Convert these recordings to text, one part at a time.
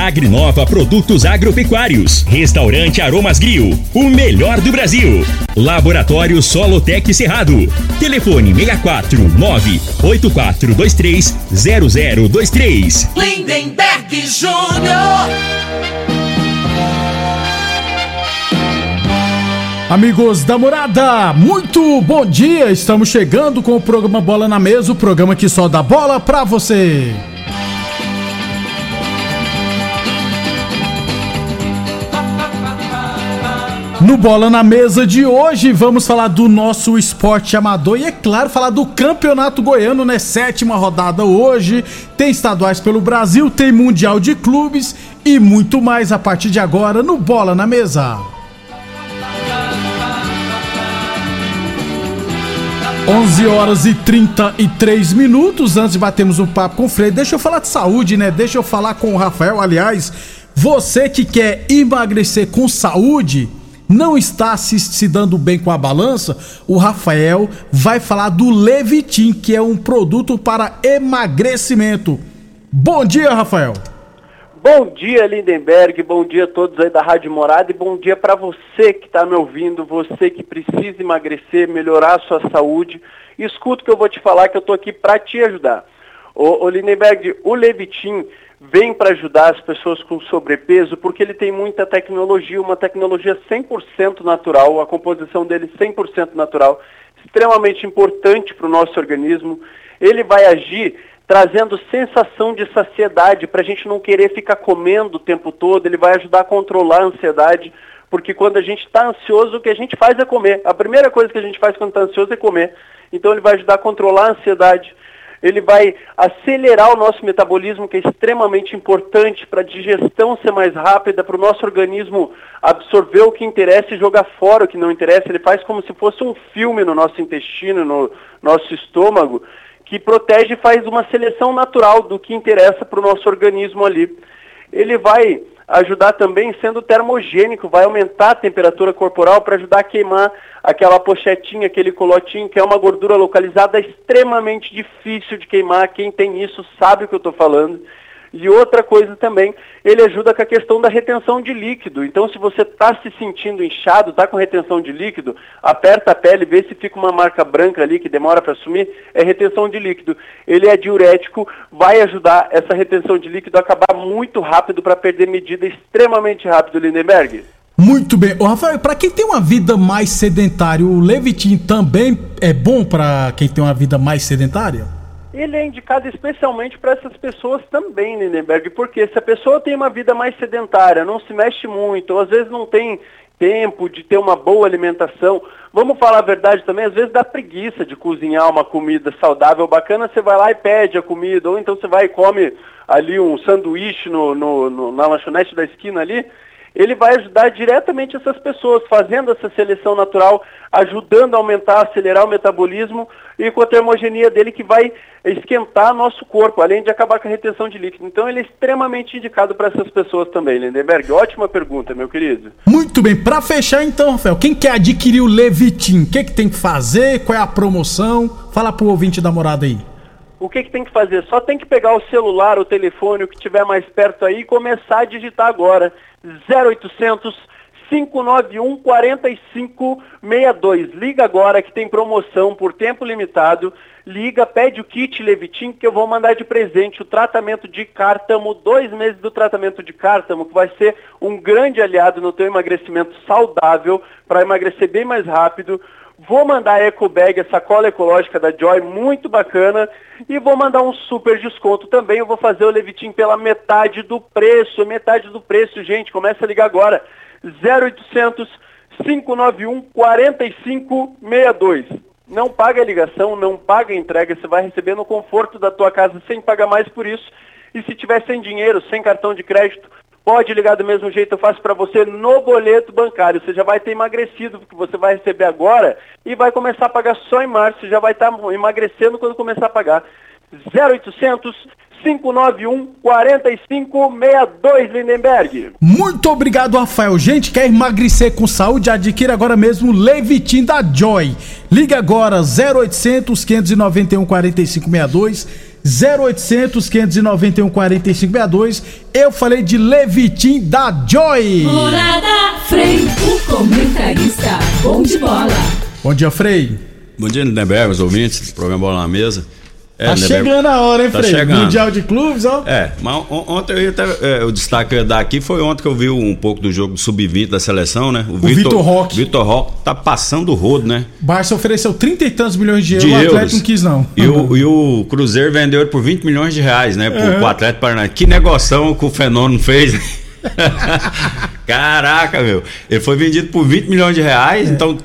Agrinova Produtos Agropecuários. Restaurante Aromas Grill, o melhor do Brasil. Laboratório Solotec Cerrado. Telefone 64 98423 0023. Lindenberg Júnior. Amigos da morada, muito bom dia! Estamos chegando com o programa Bola na Mesa o programa que só dá bola pra você. No Bola na Mesa de hoje, vamos falar do nosso esporte amador e, é claro, falar do Campeonato Goiano, né? Sétima rodada hoje. Tem estaduais pelo Brasil, tem Mundial de Clubes e muito mais a partir de agora no Bola na Mesa. 11 horas e 33 minutos. Antes de batermos um papo com o Frei, deixa eu falar de saúde, né? Deixa eu falar com o Rafael. Aliás, você que quer emagrecer com saúde, não está se, se dando bem com a balança, o Rafael vai falar do Levitin, que é um produto para emagrecimento. Bom dia, Rafael. Bom dia, Lindenberg. Bom dia a todos aí da Rádio Morada e bom dia para você que está me ouvindo, você que precisa emagrecer, melhorar a sua saúde. Escuta o que eu vou te falar que eu estou aqui para te ajudar. Ô, ô Lindenberg, o Levitin vem para ajudar as pessoas com sobrepeso porque ele tem muita tecnologia, uma tecnologia 100% natural, a composição dele 100% natural, extremamente importante para o nosso organismo. Ele vai agir trazendo sensação de saciedade para a gente não querer ficar comendo o tempo todo. Ele vai ajudar a controlar a ansiedade, porque quando a gente está ansioso, o que a gente faz é comer. A primeira coisa que a gente faz quando está ansioso é comer. Então ele vai ajudar a controlar a ansiedade. Ele vai acelerar o nosso metabolismo, que é extremamente importante para a digestão ser mais rápida, para o nosso organismo absorver o que interessa e jogar fora o que não interessa. Ele faz como se fosse um filme no nosso intestino, no nosso estômago, que protege e faz uma seleção natural do que interessa para o nosso organismo ali. Ele vai ajudar também sendo termogênico, vai aumentar a temperatura corporal para ajudar a queimar aquela pochetinha, aquele colotinho, que é uma gordura localizada extremamente difícil de queimar. Quem tem isso sabe o que eu estou falando. E outra coisa também, ele ajuda com a questão da retenção de líquido. Então, se você está se sentindo inchado, está com retenção de líquido, aperta a pele, vê se fica uma marca branca ali que demora para sumir, é retenção de líquido. Ele é diurético, vai ajudar essa retenção de líquido a acabar muito rápido para perder medida extremamente rápido, Lindenberg. Muito bem. Ô, Rafael, para quem tem uma vida mais sedentária, o Levitin também é bom para quem tem uma vida mais sedentária? Ele é indicado especialmente para essas pessoas também, Lindenberg, porque se a pessoa tem uma vida mais sedentária, não se mexe muito, ou às vezes não tem tempo de ter uma boa alimentação, vamos falar a verdade também, às vezes dá preguiça de cozinhar uma comida saudável, bacana, você vai lá e pede a comida, ou então você vai e come ali um sanduíche no, no, no na lanchonete da esquina ali, ele vai ajudar diretamente essas pessoas, fazendo essa seleção natural, ajudando a aumentar, acelerar o metabolismo e com a termogenia dele que vai esquentar nosso corpo, além de acabar com a retenção de líquido. Então ele é extremamente indicado para essas pessoas também, Lindenberg. Ótima pergunta, meu querido. Muito bem, para fechar então, Rafael, quem quer adquirir o Levitin, o que, que tem que fazer? Qual é a promoção? Fala pro ouvinte da morada aí o que, que, tem que fazer? Só tem que pegar o celular, o telefone, o que tiver mais perto aí e começar a digitar agora. 0800 591 4562. Liga agora que tem promoção por tempo limitado. Liga, pede o kit Levitin que eu vou mandar de presente o tratamento de cártamo, dois meses do tratamento de cártamo, que vai ser um grande aliado no teu emagrecimento saudável, para emagrecer bem mais rápido. Vou mandar a Eco Bag, a sacola ecológica da Joy, muito bacana. E vou mandar um super desconto também. Eu vou fazer o Levitin pela metade do preço. Metade do preço, gente. Começa a ligar agora. 0800 591 4562. Não paga a ligação, não paga a entrega. Você vai receber no conforto da tua casa sem pagar mais por isso. E se tiver sem dinheiro, sem cartão de crédito, Pode ligar do mesmo jeito, eu faço para você no boleto bancário. Você já vai ter emagrecido, porque você vai receber agora e vai começar a pagar só em março. Você já vai estar tá emagrecendo quando começar a pagar. 0800 591 4562 Lindenberg. Muito obrigado, Rafael. Gente, quer emagrecer com saúde? Adquira agora mesmo o Levitin da Joy. Liga agora 0800 591 4562 0800 591 4562. Eu falei de Levitim da Joy. Morada Frei, o comentarista. Bom de bola. Bom dia, Frei. Bom dia, Lindenberg, os ouvintes do programa Bola na Mesa. É, tá chegando a hora, hein, tá Frei? Chegando. Mundial de clubes, ó. É, mas ontem eu até, é, o destaque que eu ia dar aqui foi ontem que eu vi um pouco do jogo sub-20 da seleção, né? O, o Vitor Roque. Vitor Roque tá passando o rodo, né? Barça ofereceu 30 e tantos milhões de, de euros, o Atlético não quis, não. E o, e o Cruzeiro vendeu ele por 20 milhões de reais, né? Pro, uhum. pro Atlético Paranaense. Que negociação que o Fenômeno fez. Caraca, meu. Ele foi vendido por 20 milhões de reais, é. então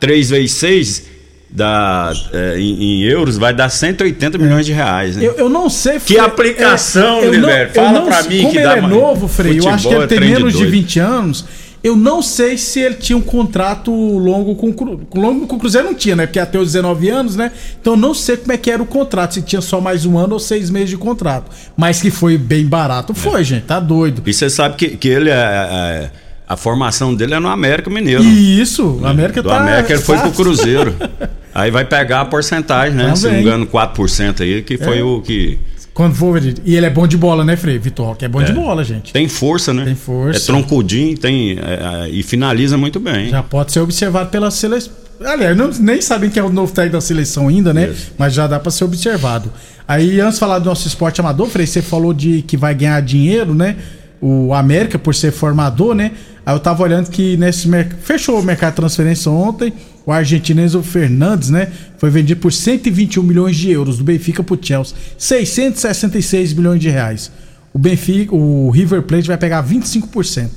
3 vezes 6 da, é, em, em, euros vai dar 180 milhões de reais. Né? Eu, eu não sei. Que aplicação, é, Fala para mim como que ele dá é novo, Frei. Eu acho que ele é tem menos de 20 anos. Eu não sei se ele tinha um contrato longo com, com longo com o Cruzeiro não tinha, né? Porque até os 19 anos, né? Então eu não sei como é que era o contrato, se tinha só mais um ano ou seis meses de contrato. Mas que foi bem barato, foi, é. gente. Tá doido. E você sabe que, que ele é, é a formação dele é no América Mineiro. Isso, o América Do tá. América ele foi pro Cruzeiro. aí vai pegar a porcentagem, né? Também. Se não me engano, 4% aí, que foi é. o que. Quando for, e ele é bom de bola, né, Frei? Vitor Roque é bom é. de bola, gente. Tem força, né? Tem força. É troncudinho, tem, é, é, e finaliza muito bem. Já pode ser observado pela seleção. Aliás, não, nem sabem que é o novo técnico da seleção ainda, né? Isso. Mas já dá para ser observado. Aí, antes de falar do nosso esporte amador, Frei, você falou de que vai ganhar dinheiro, né? O América, por ser formador, né? Aí eu tava olhando que nesse fechou o mercado de transferência ontem. O argentino Enzo Fernandes, né? Foi vendido por 121 milhões de euros do Benfica pro Chelsea. 666 milhões de reais. O Benfica, o River Plate vai pegar 25%.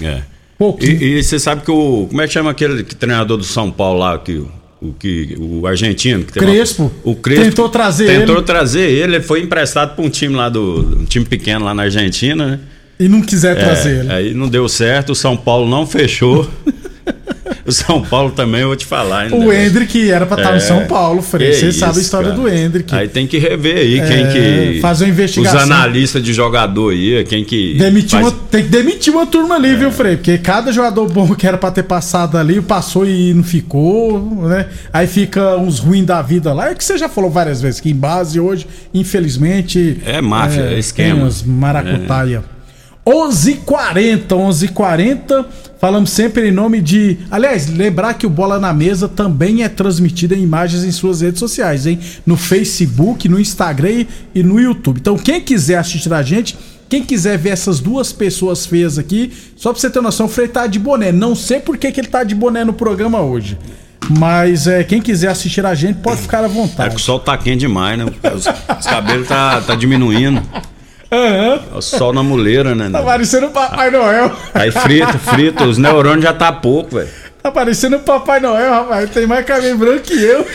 É. Pouquinho. E, você sabe que o. Como é que chama aquele que, treinador do São Paulo lá, que, o, que, o argentino? Que Crespo. Uma, o Crespo. Tentou trazer tentou ele. Tentou trazer ele. Ele foi emprestado para um time lá do. Um time pequeno lá na Argentina, né? E não quiser é, trazer ele. Aí não deu certo, o São Paulo não fechou. o São Paulo também, eu vou te falar. Ainda. O Hendrick era pra estar é, no São Paulo, Frei. Você sabe a história cara. do Hendrick. Aí tem que rever aí é, quem que. Fazer uma investigação. Os analistas de jogador aí, quem que. Demitir faz... uma, tem que demitir uma turma ali, é. viu, Frei? Porque cada jogador bom que era pra ter passado ali, passou e não ficou, né? Aí fica uns ruins da vida lá. É que você já falou várias vezes, que em base hoje, infelizmente. É máfia, é, esquema. Maracutaia. 11:40, 11:40. Falamos sempre em nome de. Aliás, lembrar que o Bola na Mesa também é transmitido em imagens em suas redes sociais, hein? No Facebook, no Instagram e no YouTube. Então, quem quiser assistir a gente, quem quiser ver essas duas pessoas feias aqui, só pra você ter noção, o Frei tá de boné. Não sei por que, que ele tá de boné no programa hoje. Mas é, quem quiser assistir a gente pode ficar à vontade. É que o sol tá quente demais, né? Os, os cabelos tá, tá diminuindo. Uhum. O sol na muleira, né? Tá parecendo o Papai Noel. Aí frito, frito, os neurônios já tá pouco, velho. Tá parecendo o Papai Noel, rapaz. Tem mais cabelo branco que eu.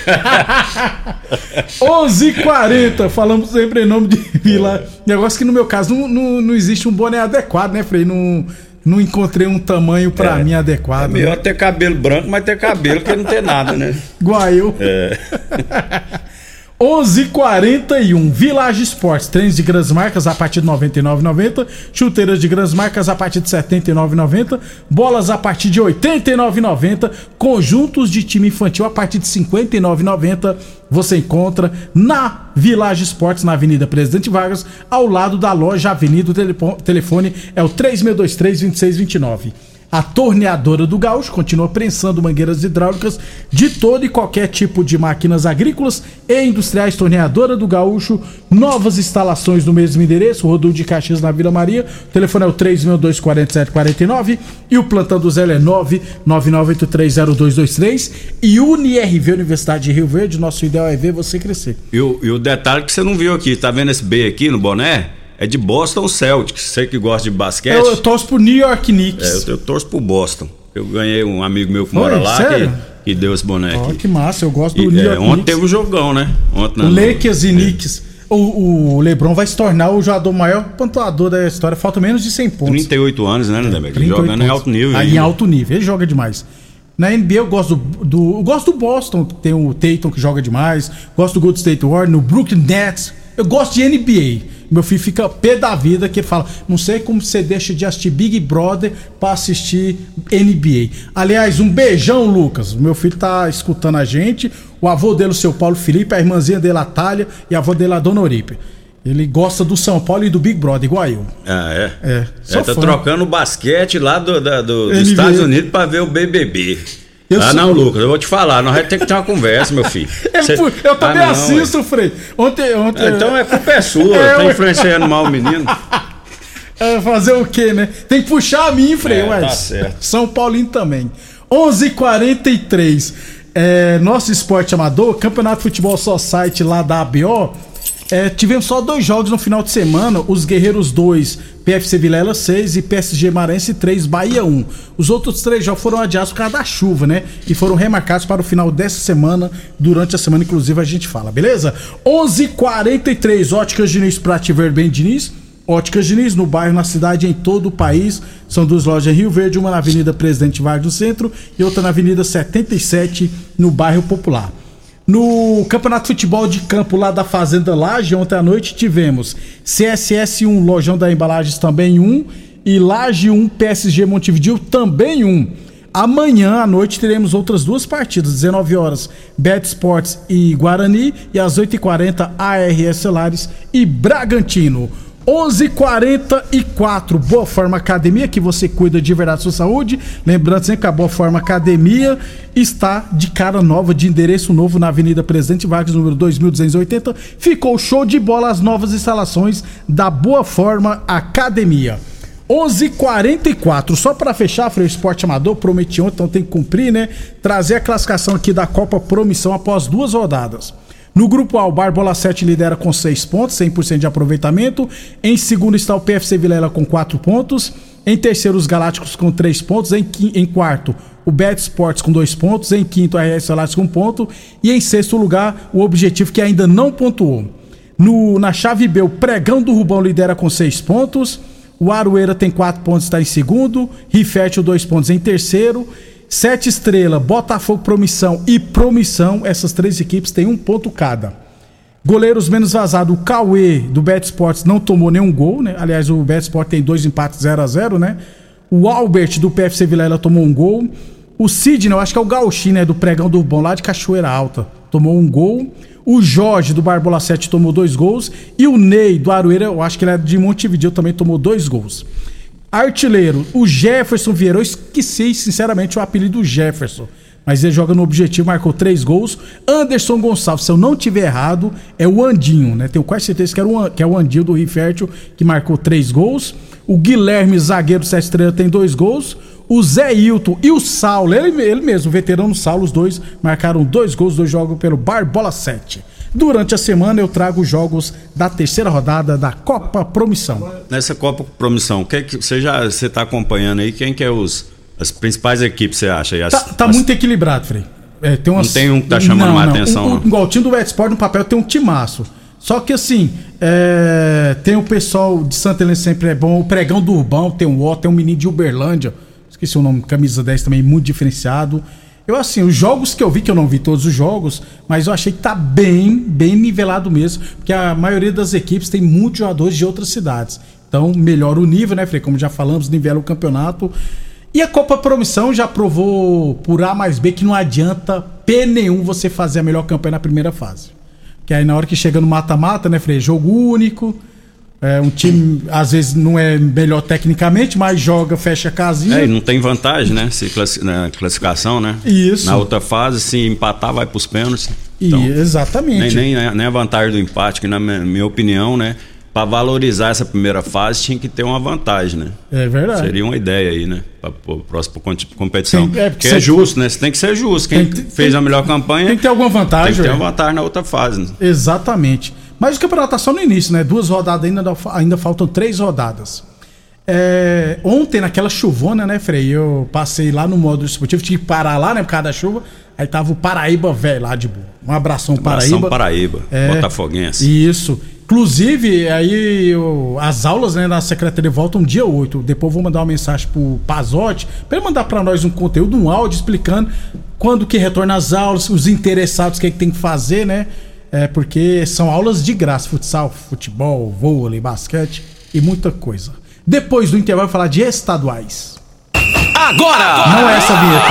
11h40, falamos sempre em nome de Vila. Negócio que no meu caso não, não, não existe um boné adequado, né, Frei? Não, não encontrei um tamanho pra é, mim adequado. É melhor né? ter cabelo branco, mas ter cabelo que não ter nada, né? Igual eu. É. 11:41 Village Esportes, tênis de grandes marcas a partir de 99,90, chuteiras de grandes marcas a partir de 79,90, bolas a partir de 89,90, conjuntos de time infantil a partir de 59,90. Você encontra na Village Esportes, na Avenida Presidente Vargas, ao lado da loja Avenida. O telefone é o 3623 2629. A torneadora do Gaúcho continua prensando mangueiras hidráulicas de todo e qualquer tipo de máquinas agrícolas e industriais. Torneadora do Gaúcho, novas instalações no mesmo endereço, Rodul de Caxias na Vila Maria. O telefone é o 3624749 e o plantão do Zé é 999830223 e UniRV Universidade de Rio Verde. Nosso ideal é ver você crescer. E o, e o detalhe que você não viu aqui, tá vendo esse B aqui no boné? É de Boston Celtics. Você que gosta de basquete. Eu, eu torço pro New York Knicks. É, eu, eu, torço pro Boston. Eu ganhei um amigo meu que Foi, mora lá que, que, deu esse boneco. Oh, que massa, eu gosto do e, New é, York Ontem Knicks. teve um jogão, né? Ontem, o Lakers e Knicks. O, o LeBron vai se tornar o jogador maior pontuador da história. Falta menos de 100 pontos. 38 anos, né, Lindenberg? 38 Jogando em pontos. alto nível. Aí, em alto nível. Ele joga demais. Na NBA eu gosto do, do- eu gosto do Boston, que tem o Tatum que joga demais. Gosto do Golden State Warriors, no Brooklyn Nets. Eu gosto de NBA. Meu filho fica pé da vida que fala: não sei como você deixa de assistir Big Brother pra assistir NBA. Aliás, um beijão, Lucas. Meu filho tá escutando a gente. O avô dele, o seu Paulo Felipe, a irmãzinha dele, a Thalia, e a avó dele, a Dona Oripe. Ele gosta do São Paulo e do Big Brother, igual eu. Ah, é? É, sou É, tá fã. trocando o basquete lá do, da- do- dos NBA. Estados Unidos pra ver o BBB. Eu ah, sou- não, Lucas, eu vou te falar, nós vamos ter que ter uma conversa, meu filho. Eu, Cê- fu- eu também Ah, não, assisto, Frei. Ontem, ontem. Ah, Então é culpa é sua, É, tá influenciando mal o menino. É, fazer o quê, né? Tem que puxar a mim, Frei, É, ué. tá certo. São Paulino também. 11:43. É, nosso esporte amador, Campeonato de Futebol Society lá da ABO. É, tivemos só dois jogos no final de semana: os Guerreiros 2, PFC Vilela 6 e PSG Marense 3, Bahia 1. Os outros três jogos foram adiados por causa da chuva, né? E foram remarcados para o final dessa semana. Durante a semana, inclusive, a gente fala, beleza? 11:43 Óticas Diniz Prate Verde Bem Diniz. Óticas Diniz, no bairro, na cidade, em todo o país. São duas lojas em Rio Verde, uma na Avenida Presidente Vargas no centro e outra na Avenida 77, no bairro Popular. No Campeonato de Futebol de Campo lá da Fazenda Laje, ontem à noite tivemos CSS 1, Lojão da Embalagens também 1 e Laje 1, PSG Montevideo também 1. Amanhã à noite teremos outras duas partidas, 19 horas, Bet Sports e Guarani e às 8h40 ARS Celares e Bragantino. 11:44 Boa Forma Academia, que você cuida de verdade da sua saúde. Lembrando sempre que a Boa Forma Academia está de cara nova, de endereço novo na Avenida Presidente Vargas, número 2280. Ficou show de bola as novas instalações da Boa Forma Academia. 11:44 Só para fechar, Freio Esporte Amador, prometi ontem, então tem que cumprir, né? Trazer a classificação aqui da Copa Promissão após duas rodadas. No grupo A, o Barbola 7 lidera com 6 pontos, 100% de aproveitamento. Em segundo está o PFC Vilela com 4 pontos. Em terceiro, os Galácticos com 3 pontos. Em, em quarto, o Bet Sports com 2 pontos. Em quinto, a RS Salários com 1 ponto. E em sexto lugar, o Objetivo que ainda não pontuou. No, na chave B, o Pregão do Rubão lidera com 6 pontos. O Aroeira tem 4 pontos, está em segundo. Rifértil, 2 pontos em terceiro. Sete Estrela, Botafogo Promissão e Promissão, essas três equipes têm um ponto cada. Goleiros menos vazado, o Cauê do Bet Sports não tomou nenhum gol, né? Aliás, o Bet Sports tem dois empates 0 a 0 né? O Albert do PFC Vilela tomou um gol. O Sidney, eu acho que é o Gauchinho, né? Do Pregão do Bom, lá de Cachoeira Alta, tomou um gol. O Jorge do Barbola 7 tomou dois gols. E o Ney do Aroeira, eu acho que ele é de Montevideo, também tomou dois gols. Artilheiro, o Jefferson Vieira. Eu esqueci, sinceramente, o apelido Jefferson. Mas ele joga no objetivo, marcou três gols. Anderson Gonçalves, se eu não tiver errado, é o Andinho, né? Tenho quase certeza que, era o, que é o Andinho do Rio Fértil, que marcou três gols. O Guilherme, zagueiro do Sete Estrela, tem dois gols. O Zé Hilton e o Saulo, ele, ele mesmo, o veterano Saulo, os dois marcaram dois gols, dois jogos pelo Barbola 7. Durante a semana eu trago os jogos da terceira rodada da Copa Promissão. Nessa Copa Promissão, o que é que você já você tá acompanhando aí? Quem que é os as principais equipes você acha? As- Tá, tá as- muito equilibrado, Frei. É, tem umas... Não tem um que tá chamando mais atenção, O, o, não. igual o time do West Sport no papel tem um timaço. Só que assim, é, tem o pessoal de Santa Helena sempre é bom. O Pregão do Urbão tem um Otto, tem um menino de Uberlândia. Esqueci o nome, camisa 10 também, muito diferenciado. Eu, assim, os jogos que eu vi, que eu não vi todos os jogos, mas eu achei que tá bem, bem nivelado mesmo. Porque a maioria das equipes tem muitos jogadores de outras cidades. Então, melhora o nível, né, Frei? Como já falamos, nivela o campeonato. E a Copa Promissão já provou por A mais B que não adianta P nenhum você fazer a melhor campanha na primeira fase. Que aí na hora que chega no mata-mata, né, Frei? Jogo único. É, um time às vezes não é melhor tecnicamente, mas joga, fecha a casinha. É, e não tem vantagem, né? Se classi- na classificação, né? Isso. Na outra fase, se empatar, vai pros pênaltis. E, Então, exatamente. nem, nem, nem a vantagem do empate, que na minha, minha opinião, né? Pra valorizar essa primeira fase, tinha que ter uma vantagem, né? É verdade. Seria uma ideia aí, né? Pra, pra próxima competição. Tem- é, porque é justo, né? Você tem que ser justo. Quem Tem fez tem- a melhor campanha Tem que ter alguma tem vantagem. que ter uma vantagem na outra fase. né? Exatamente. Mas o campeonato tá só no início, né? Duas rodadas ainda, ainda faltam três rodadas. É, ontem, naquela chuvona, né, Frei? Eu passei lá no modo esportivo, tive que parar lá, né, por causa da chuva. Aí tava o Paraíba velho lá de boa. Um abração, Abração Paraíba. Paraíba, É, Botafoguense. Isso. Inclusive, aí o- as aulas né, na secretaria voltam dia 8. Depois eu vou mandar uma mensagem pro Pazotti para ele mandar para nós um conteúdo, um áudio explicando quando que retorna as aulas, os interessados, o que, é que tem que fazer, né? É, porque são aulas de graça, futsal, futebol, vôlei, basquete e muita coisa. Depois do intervalo, eu vou falar de estaduais. Agora! Não é essa vinheta.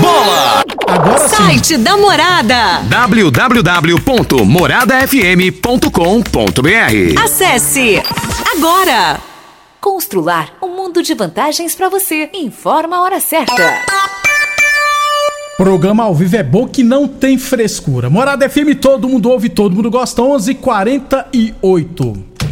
Bola! Agora sim. Site da Morada. www.moradafm.com.br Acesse agora. Constrular um mundo de vantagens para você. Informa a hora certa. Programa ao vivo é bom que não tem frescura. Morada FM, todo mundo ouve, todo mundo gosta. 11:48.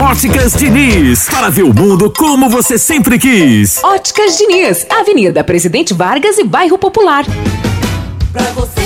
Óticas Diniz, para ver o mundo como você sempre quis. Óticas Diniz, Avenida Presidente Vargas e Bairro Popular. Pra você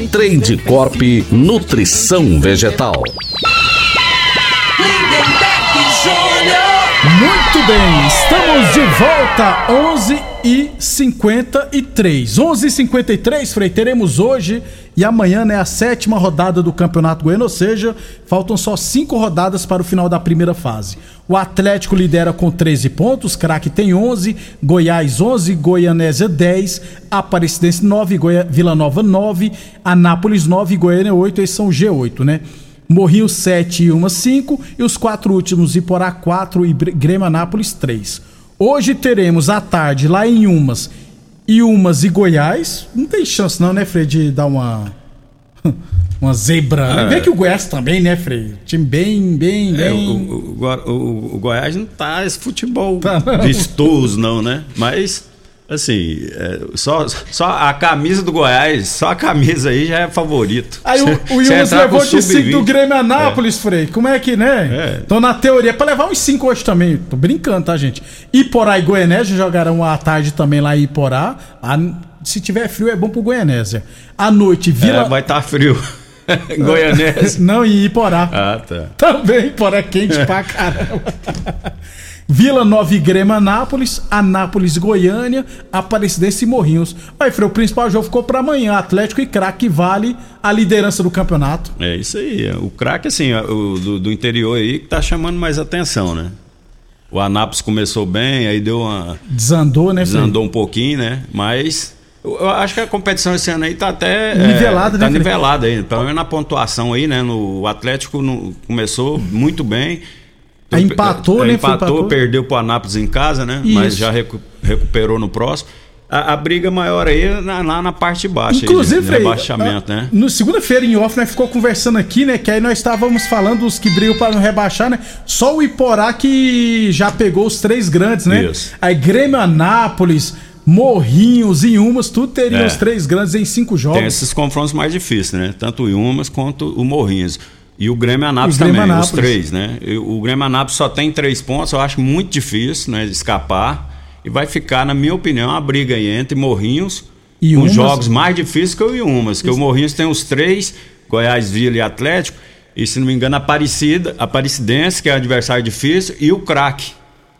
Trade Corp Nutrição Vegetal. Muito bem, estamos de volta, 11 e 53. 11 e 53, Frei, teremos hoje e amanhã né, a sétima rodada do Campeonato Goiano, ou seja, faltam só cinco rodadas para o final da primeira fase. O Atlético lidera com 13 pontos, Craque tem 11, Goiás 11, Goianésia 10, Aparecidense 9, Goia... Vila Nova 9, Anápolis 9 e Goiânia 8, esses são o G8, né? Morrinho 7 e uma 5 e os quatro últimos Iporá 4 e Grêmio Anápolis 3. Hoje teremos à tarde lá em Umas e Umas e Goiás. Não tem chance não, né, Frei, de dar uma uma zebra. Né? É. Vê que o Goiás também, né, Frei? Time bem, bem, É, bem. o, o- o- o- o Goiás não tá esse futebol não. vistoso, não, né? Mas, assim, é, só, só a camisa do Goiás, só a camisa aí já é favorito. Aí o, o com levou de 5 do sub-20, Grêmio Anápolis, Frei. Como é que, né? É. Tô na teoria. Pra levar uns 5 hoje também. Tô brincando, tá, gente? Iporá e Goianésia jogarão à tarde também lá em Iporá. A- se tiver frio, é bom pro Goianésia. À noite, Vila. É, vai estar frio. em Goianese. Não, em Iporá. Ah, tá. Também, Iporá é quente pra caramba. Vila Nova e Grêmio Anápolis, Anápolis Goiânia, Aparecidense e Morrinhos. Aí, Frei, o principal jogo ficou pra amanhã. Atlético e Craque vale a liderança do campeonato. É isso aí. O craque, assim, o do, do interior aí que tá chamando mais atenção, né? O Anápolis começou bem, aí deu uma. Desandou, né? Desandou um pouquinho, né? Mas. Eu acho que a competição esse ano aí tá até. é, Nivelada, né, Tá Felipe? nivelada aí. Pelo menos na pontuação aí, né? No, o Atlético no- começou muito bem. Aí empatou, É, né? Empatou, empatou. perdeu pro Anápolis em casa, né? Mas Isso. já recu- recuperou no próximo. A, a briga maior aí é na, lá na parte de baixo. aí, Inclusive, de Frei, rebaixamento, ah, né? No segunda-feira em off, nós ficou conversando aqui, né? Que aí nós estávamos falando dos que brigam para não rebaixar, né? Só o Iporá que já pegou os três grandes, né? Isso. Aí Grêmio Anápolis, Morrinhos e Umas, tudo teria É. os três grandes em cinco jogos. Tem esses confrontos mais difíceis, né? Tanto o Iumas quanto o Morrinhos. E o Grêmio Anápolis o Grêmio também, Anápolis. os três, né? O Grêmio Anápolis só tem três pontos, eu acho muito difícil, né? Escapar. E vai ficar, na minha opinião, a briga aí entre Morrinhos E com jogos mais difíceis que o Iumas. Que o Morrinhos tem os três, Goiás, Vila e Atlético. E se não me engano, a Aparecida, Aparecidense, que é adversário difícil, e o Craque.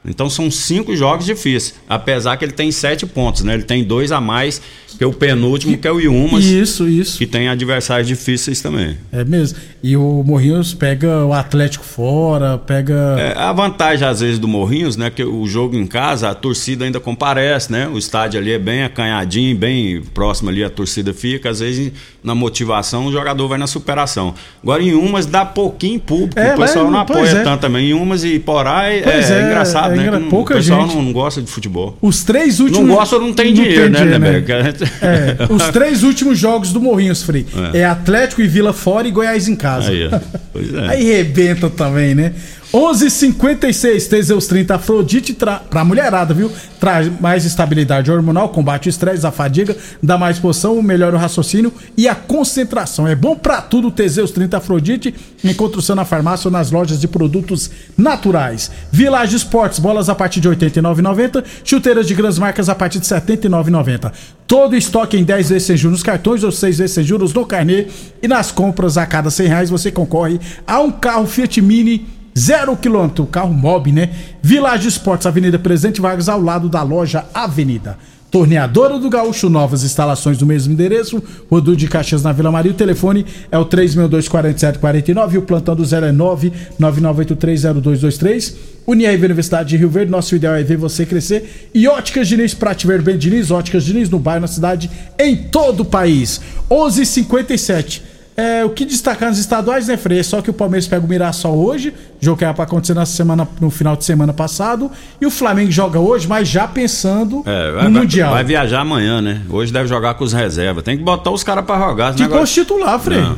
Então são cinco jogos difíceis. Apesar que ele tem sete pontos, né? Ele tem dois a mais que o penúltimo, que é o Iumas. Isso, isso. Que tem adversários difíceis também. É mesmo. E o Morrinhos pega o Atlético fora, pega. É, a vantagem, às vezes, do Morrinhos, né? Que o jogo em casa, a torcida ainda comparece, né? O estádio ali é bem acanhadinho, bem próximo ali, a torcida fica. Às vezes, na motivação, o jogador vai na superação. Agora, em umas, dá pouquinho público. É, o pessoal lá, não apoia é. tanto também. Em umas e Porá é, é é, engraçado, é né? engra- não- pouca o pessoal gente. não, não gosta de futebol. Os três últimos. Não gosta ou não tem dinheiro, né, dinheiro, Nebeca? É, os três últimos jogos do Morrinhos, Frei. É. É. Atlético e Vila fora e Goiás em casa. Aí. Pois é. Aí rebenta também, né? 11:56 Teseus 30 Afrodite tra... pra mulherada, viu? Traz mais estabilidade hormonal, combate o estresse, a fadiga, dá mais poção, melhora o raciocínio e a concentração. É bom pra tudo Teseus 30 Afrodite. Encontra o na farmácia ou nas lojas de produtos naturais. Village Esportes, bolas a partir de R$ 89,90, chuteiras de grandes marcas a partir de R$ 79,90. Todo estoque em 10 vezes sem juros nos cartões ou 6 vezes sem juros no carnê. E nas compras a cada 100 reais você concorre a um carro Fiat Mini Zero quilômetro, carro mob, né? Village Esportes, Avenida Presidente Vargas, ao lado da loja Avenida. Torneadora do Gaúcho, novas instalações no mesmo endereço, Rodul de Caxias na Vila Maria. O telefone é o 362-4749 e o plantão do 0 é 999830223. Uniaíve Universidade de Rio Verde, nosso ideal é ver você crescer. E Óticas Diniz, pra te ver bem, Diniz, Óticas Diniz no bairro, na cidade, em todo o país. 11:57 h 57 é, o que destacar nos estaduais, né, Frei? É só que o Palmeiras pega o Mirassol hoje, jogo que era pra acontecer na semana, no final de semana passado, e o Flamengo joga hoje, mas já pensando É, vai, no vai- Mundial. vai viajar amanhã, né? Hoje deve jogar com os reservas. Tem que botar os caras pra jogar. esse Que negócio- titular, Frei. Não.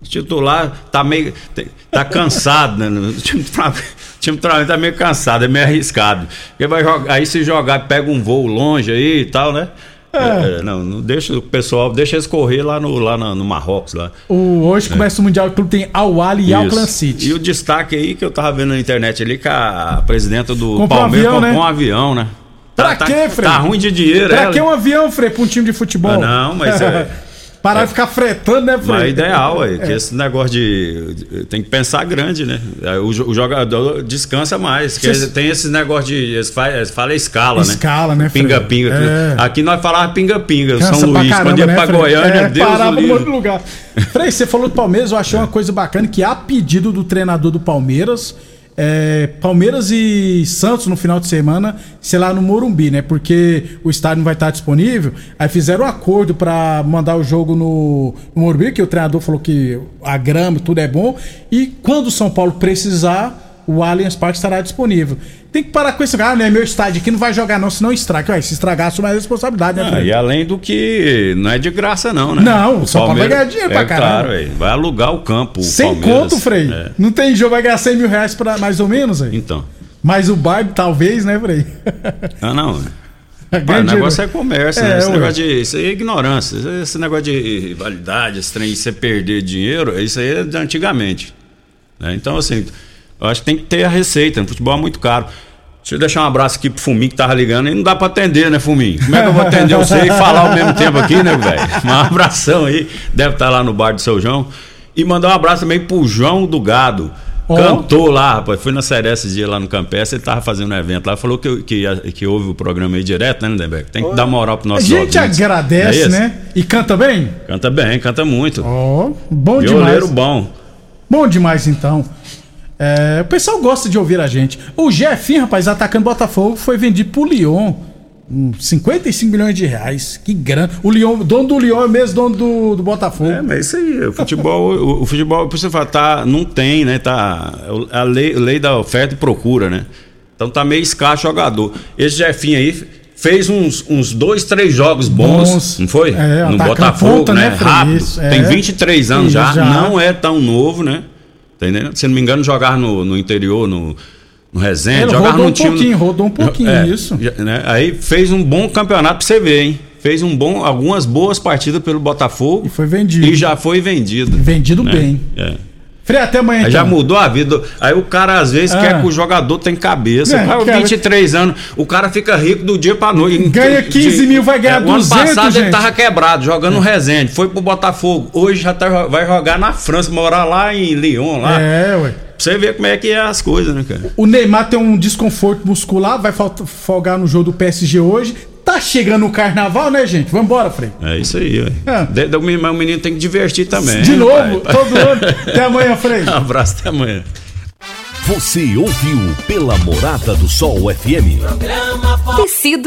O titular tá meio. tá cansado, né? O time do Flamengo- o time do Flamengo tá meio cansado, é meio arriscado. Porque vai jogar, aí se jogar, pega um voo longe aí e tal, né? É, não, não deixa o pessoal, deixa eles correr lá no, lá na- no Marrocos lá. O, hoje começa o Mundial, o clube tem Al Ali e. Auckland City. E o destaque aí que eu tava vendo na internet ali, que a presidenta do Comprou um Palmeiras avião, comprou né? um avião, né? Pra tá, quê, Frei? Tá ruim de dinheiro, Pra ela. que um avião, Frei, pra um time de futebol? Ah, não, mas é- Parar de ficar fretando, né, Frei? Mas é ideal, é, que É. esse negócio de. Tem que pensar grande, né? Aí O, jo- o jogador descansa mais. Que Cês- tem esse negócio de. Eles fa- eles falam escala, né? Escala, né, Fred? Pinga-pinga. É. Aqui nós falávamos pinga-pinga. São Luís. caramba, Quando ia né, pra Frei? Goiânia, É, Deus parava no outro lugar. Frei, você falou do Palmeiras, eu achei uma coisa bacana que a pedido do treinador do Palmeiras, é, Palmeiras e Santos no final de semana, sei lá, no Morumbi, né? Porque o estádio não vai estar disponível. Aí fizeram um acordo pra mandar o jogo no, no Morumbi, que o treinador falou que a grama, tudo é bom. E quando o São Paulo precisar, o Allianz Parque estará disponível. Tem que parar com esse cara, né? Meu estádio aqui não vai jogar, não, senão estraga. Ué, se estragar, assume a responsabilidade, né? Ah, e além do que não é de graça, não, né? Não, o São Paulo vai ganhar dinheiro pra é, caramba. Claro, é, vai alugar o campo. Sem Palmeiras. conto, Frei. É, Não tem jogo, vai ganhar 100 mil reais pra mais ou menos aí. Então. Mas o bar, talvez, né, Frei? Ah, não. O negócio é comércio, É, né? Esse negócio de. Isso aí é ignorância. Esse- negócio de rivalidade, esse trem de você perder dinheiro, isso aí é de antigamente. né? Então, assim, eu acho que tem que ter a receita. No futebol é muito caro. Deixa eu deixar um abraço aqui pro Fuminho que tava ligando. E não dá pra atender, né, Fuminho? Como é que eu vou atender você e falar ao mesmo tempo aqui, né, velho? Um abração aí. Deve estar lá no bar do seu João. E mandar um abraço também pro João do Gado. Ó. Cantou lá, rapaz. Fui na Seré esses dias lá no Campestre, ele tava fazendo um evento lá. Falou que, que, que ouve o programa aí direto, né, Lindenberg? Tem que dar moral pro A nosso gente agradece, né? E canta bem? Canta bem, canta muito. Ó, bom Violeiro demais. bom. Bom demais, então. É, o pessoal gosta de ouvir a gente. O Jefinho, rapaz, atacando Botafogo, foi vendido pro Lyon. Hum, 55 milhões de reais. Que grana. O Lyon, dono do Lyon é mesmo dono do, do Botafogo. É, mas isso aí, o futebol, o, o futebol, por você falar, tá, não tem, né? Tá, a lei, lei da oferta e procura, né? Então tá meio escasso jogador. Esse Jefinho aí fez uns, uns dois, três jogos bons, não foi? É, no Botafogo, ponta, né? né? Rápido. Isso, é. Tem 23 anos já, já. não é tão novo, né? Tá entendendo? Se não me engano, jogar no, no interior, no, no Resende, Ele jogar rodou num um time. pouquinho, rodou um pouquinho, É, isso. né? Aí fez um bom campeonato pra você ver, hein? Fez um bom, algumas boas partidas pelo Botafogo. E foi vendido. E já foi vendido. Vendido né? bem. É. Frei, até amanhã, Aí já então. mudou a vida. Aí o cara às vezes Ah. quer que o jogador tem cabeça. É, quero- 23 anos, o cara fica rico do dia pra noite. Ganha 15 mil, vai ganhar É, O ano 200, passado ele gente. tava quebrado, jogando no Resende. Foi pro Botafogo. Hoje já tá, vai jogar na França, morar lá em Lyon. Lá. É, ué. Pra você ver como é que é as coisas, né, cara? O Neymar tem um desconforto muscular, vai folgar no jogo do PSG hoje. Tá chegando o carnaval, né, gente? Vambora, Frei. É isso aí, ué. É. De- de- o menino- mas o menino tem que divertir também. De hein, novo, pai? todo ano. Até amanhã, Frei. Um abraço, até amanhã. Você ouviu pela Morada do Sol FM. Tecido